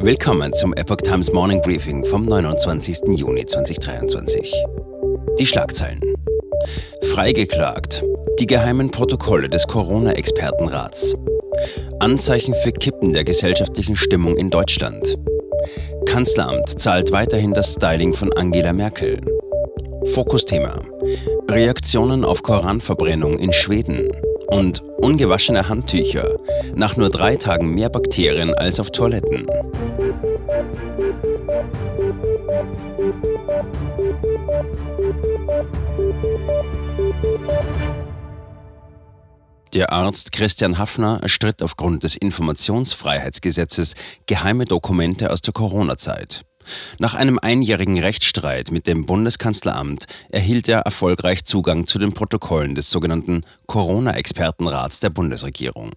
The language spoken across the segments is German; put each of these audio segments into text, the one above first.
Willkommen zum Epoch Times Morning Briefing vom 29. Juni 2023. Die Schlagzeilen. Freigeklagt. Die geheimen Protokolle des Corona-Expertenrats. Anzeichen für Kippen der gesellschaftlichen Stimmung in Deutschland. Kanzleramt zahlt weiterhin das Styling von Angela Merkel. Fokusthema. Reaktionen auf Koranverbrennung in Schweden und ungewaschene Handtücher, nach nur drei Tagen mehr Bakterien als auf Toiletten. Der Arzt Christian Hafner erstritt aufgrund des Informationsfreiheitsgesetzes geheime Dokumente aus der Corona-Zeit. Nach einem einjährigen Rechtsstreit mit dem Bundeskanzleramt erhielt er erfolgreich Zugang zu den Protokollen des sogenannten Corona-Expertenrats der Bundesregierung.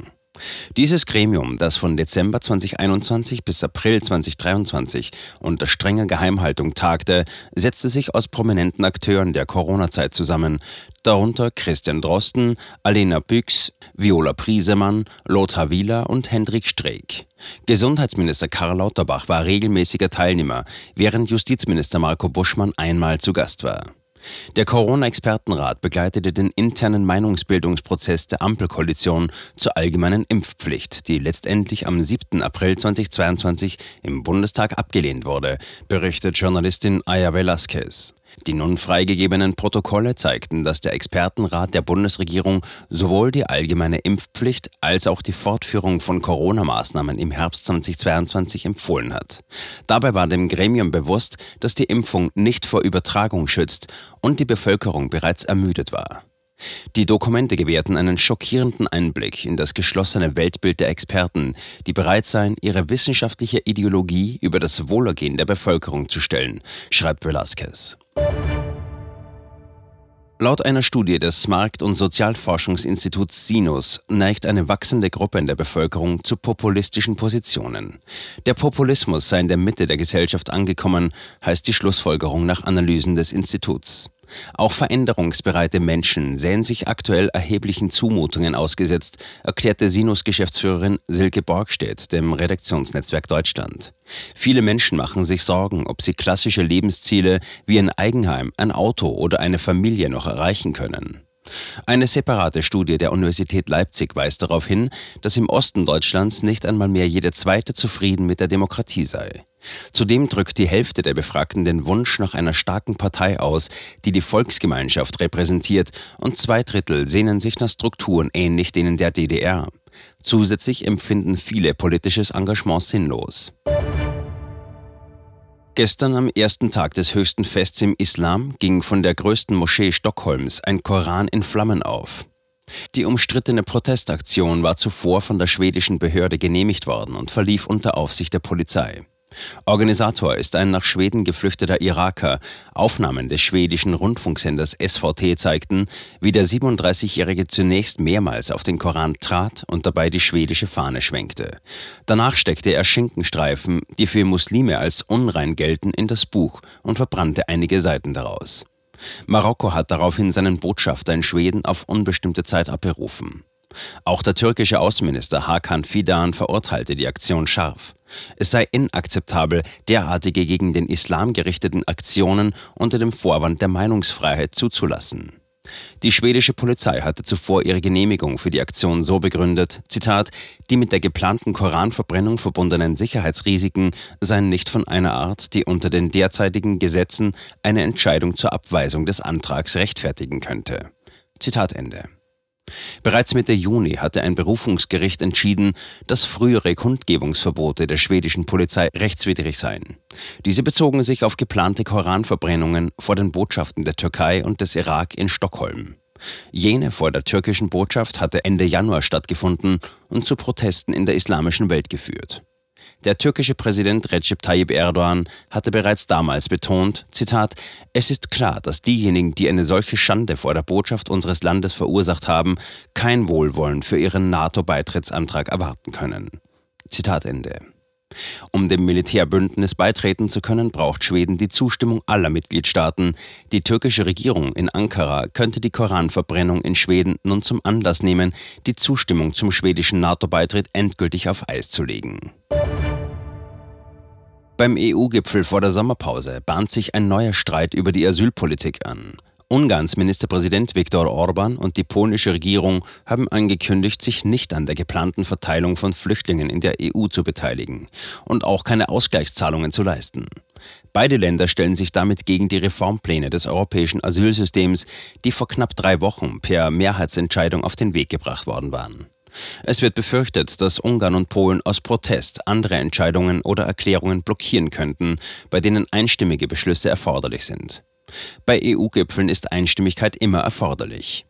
Dieses Gremium, das von Dezember 2021 bis April 2023 unter strenger Geheimhaltung tagte, setzte sich aus prominenten Akteuren der Corona-Zeit zusammen, darunter Christian Drosten, Alena Büchs, Viola Priesemann, Lothar Wieler und Hendrik Streeck. Gesundheitsminister Karl Lauterbach war regelmäßiger Teilnehmer, während Justizminister Marco Buschmann einmal zu Gast war. Der Corona-Expertenrat begleitete den internen Meinungsbildungsprozess der Ampelkoalition zur allgemeinen Impfpflicht, die letztendlich am 7. April 2022 im Bundestag abgelehnt wurde, berichtet Journalistin Aya Velasquez. Die nun freigegebenen Protokolle zeigten, dass der Expertenrat der Bundesregierung sowohl die allgemeine Impfpflicht als auch die Fortführung von Corona-Maßnahmen im Herbst 2022 empfohlen hat. Dabei war dem Gremium bewusst, dass die Impfung nicht vor Übertragung schützt und die Bevölkerung bereits ermüdet war. Die Dokumente gewährten einen schockierenden Einblick in das geschlossene Weltbild der Experten, die bereit seien, ihre wissenschaftliche Ideologie über das Wohlergehen der Bevölkerung zu stellen, schreibt Velasquez. Laut einer Studie des Markt- und Sozialforschungsinstituts Sinus neigt eine wachsende Gruppe in der Bevölkerung zu populistischen Positionen. Der Populismus sei in der Mitte der Gesellschaft angekommen, heißt die Schlussfolgerung nach Analysen des Instituts. Auch veränderungsbereite Menschen sähen sich aktuell erheblichen Zumutungen ausgesetzt, erklärte Sinus-Geschäftsführerin Silke Borgstedt dem Redaktionsnetzwerk Deutschland. Viele Menschen machen sich Sorgen, ob sie klassische Lebensziele wie ein Eigenheim, ein Auto oder eine Familie noch erreichen können. Eine separate Studie der Universität Leipzig weist darauf hin, dass im Osten Deutschlands nicht einmal mehr jede zweite zufrieden mit der Demokratie sei. Zudem drückt die Hälfte der Befragten den Wunsch nach einer starken Partei aus, die die Volksgemeinschaft repräsentiert, und zwei Drittel sehnen sich nach Strukturen ähnlich denen der DDR. Zusätzlich empfinden viele politisches Engagement sinnlos. Gestern am ersten Tag des höchsten Fests im Islam ging von der größten Moschee Stockholms ein Koran in Flammen auf. Die umstrittene Protestaktion war zuvor von der schwedischen Behörde genehmigt worden und verlief unter Aufsicht der Polizei. Organisator ist ein nach Schweden geflüchteter Iraker. Aufnahmen des schwedischen Rundfunksenders SVT zeigten, wie der 37-Jährige zunächst mehrmals auf den Koran trat und dabei die schwedische Fahne schwenkte. Danach steckte er Schinkenstreifen, die für Muslime als unrein gelten, in das Buch und verbrannte einige Seiten daraus. Marokko hat daraufhin seinen Botschafter in Schweden auf unbestimmte Zeit abberufen. Auch der türkische Außenminister Hakan Fidan verurteilte die Aktion scharf. Es sei inakzeptabel, derartige gegen den Islam gerichteten Aktionen unter dem Vorwand der Meinungsfreiheit zuzulassen. Die schwedische Polizei hatte zuvor ihre Genehmigung für die Aktion so begründet, Zitat, die mit der geplanten Koranverbrennung verbundenen Sicherheitsrisiken seien nicht von einer Art, die unter den derzeitigen Gesetzen eine Entscheidung zur Abweisung des Antrags rechtfertigen könnte. Zitat Ende. Bereits Mitte Juni hatte ein Berufungsgericht entschieden, dass frühere Kundgebungsverbote der schwedischen Polizei rechtswidrig seien. Diese bezogen sich auf geplante Koranverbrennungen vor den Botschaften der Türkei und des Irak in Stockholm. Jene vor der türkischen Botschaft hatte Ende Januar stattgefunden und zu Protesten in der islamischen Welt geführt. Der türkische Präsident Recep Tayyip Erdogan hatte bereits damals betont, Zitat, es ist klar, dass diejenigen, die eine solche Schande vor der Botschaft unseres Landes verursacht haben, kein Wohlwollen für ihren NATO-Beitrittsantrag erwarten können. Zitat Ende. Um dem Militärbündnis beitreten zu können, braucht Schweden die Zustimmung aller Mitgliedstaaten. Die türkische Regierung in Ankara könnte die Koranverbrennung in Schweden nun zum Anlass nehmen, die Zustimmung zum schwedischen NATO-Beitritt endgültig auf Eis zu legen. Beim EU-Gipfel vor der Sommerpause bahnt sich ein neuer Streit über die Asylpolitik an. Ungarns Ministerpräsident Viktor Orban und die polnische Regierung haben angekündigt, sich nicht an der geplanten Verteilung von Flüchtlingen in der EU zu beteiligen und auch keine Ausgleichszahlungen zu leisten. Beide Länder stellen sich damit gegen die Reformpläne des europäischen Asylsystems, die vor knapp drei Wochen per Mehrheitsentscheidung auf den Weg gebracht worden waren. Es wird befürchtet, dass Ungarn und Polen aus Protest andere Entscheidungen oder Erklärungen blockieren könnten, bei denen einstimmige Beschlüsse erforderlich sind. Bei EU-Gipfeln ist Einstimmigkeit immer erforderlich.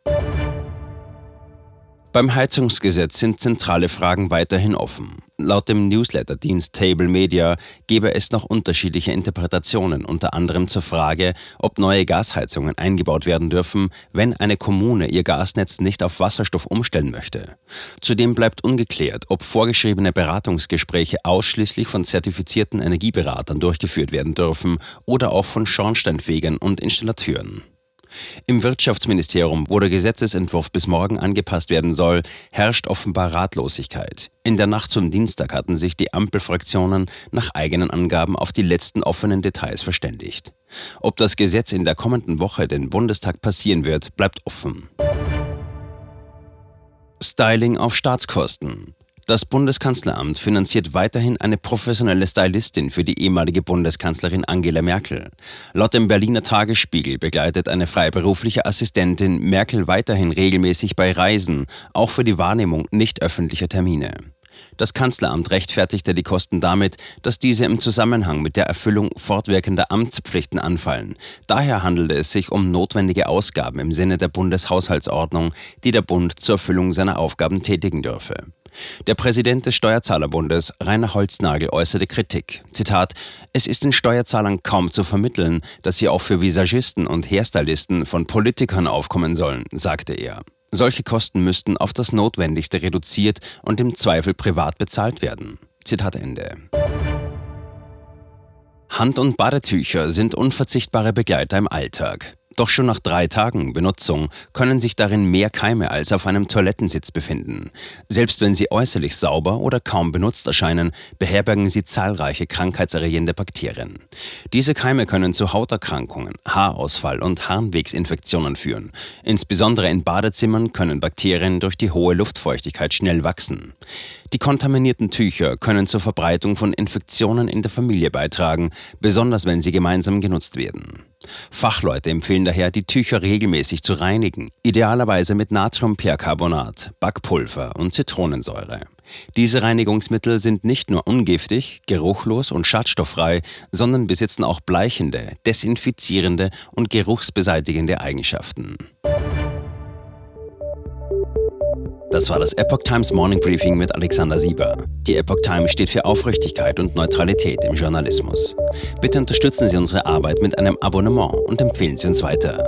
Beim Heizungsgesetz sind zentrale Fragen weiterhin offen. Laut dem Newsletterdienst Table Media gebe es noch unterschiedliche Interpretationen, unter anderem zur Frage, ob neue Gasheizungen eingebaut werden dürfen, wenn eine Kommune ihr Gasnetz nicht auf Wasserstoff umstellen möchte. Zudem bleibt ungeklärt, ob vorgeschriebene Beratungsgespräche ausschließlich von zertifizierten Energieberatern durchgeführt werden dürfen oder auch von Schornsteinfegern und Installateuren. Im Wirtschaftsministerium, wo der Gesetzesentwurf bis morgen angepasst werden soll, herrscht offenbar Ratlosigkeit. In der Nacht zum Dienstag hatten sich die Ampelfraktionen nach eigenen Angaben auf die letzten offenen Details verständigt. Ob das Gesetz in der kommenden Woche den Bundestag passieren wird, bleibt offen. Styling auf Staatskosten. Das Bundeskanzleramt finanziert weiterhin eine professionelle Stylistin für die ehemalige Bundeskanzlerin Angela Merkel. Laut dem Berliner Tagesspiegel begleitet eine freiberufliche Assistentin Merkel weiterhin regelmäßig bei Reisen, auch für die Wahrnehmung nicht öffentlicher Termine. Das Kanzleramt rechtfertigte die Kosten damit, dass diese im Zusammenhang mit der Erfüllung fortwirkender Amtspflichten anfallen. Daher handelte es sich um notwendige Ausgaben im Sinne der Bundeshaushaltsordnung, die der Bund zur Erfüllung seiner Aufgaben tätigen dürfe. Der Präsident des Steuerzahlerbundes, Rainer Holznagel, äußerte Kritik. Zitat: Es ist den Steuerzahlern kaum zu vermitteln, dass sie auch für Visagisten und Hairstylisten von Politikern aufkommen sollen, sagte er. Solche Kosten müssten auf das Notwendigste reduziert und im Zweifel privat bezahlt werden. Zitat Ende. Hand- und Badetücher sind unverzichtbare Begleiter im Alltag. Doch schon nach drei Tagen Benutzung können sich darin mehr Keime als auf einem Toilettensitz befinden. Selbst wenn sie äußerlich sauber oder kaum benutzt erscheinen, beherbergen sie zahlreiche krankheitserregende Bakterien. Diese Keime können zu Hauterkrankungen, Haarausfall und Harnwegsinfektionen führen. Insbesondere in Badezimmern können Bakterien durch die hohe Luftfeuchtigkeit schnell wachsen. Die kontaminierten Tücher können zur Verbreitung von Infektionen in der Familie beitragen, besonders wenn sie gemeinsam genutzt werden. Fachleute empfehlen daher, die Tücher regelmäßig zu reinigen, idealerweise mit Natriumpercarbonat, Backpulver und Zitronensäure. Diese Reinigungsmittel sind nicht nur ungiftig, geruchlos und schadstofffrei, sondern besitzen auch bleichende, desinfizierende und geruchsbeseitigende Eigenschaften. Das war das Epoch Times Morning Briefing mit Alexander Sieber. Die Epoch Times steht für Aufrichtigkeit und Neutralität im Journalismus. Bitte unterstützen Sie unsere Arbeit mit einem Abonnement und empfehlen Sie uns weiter.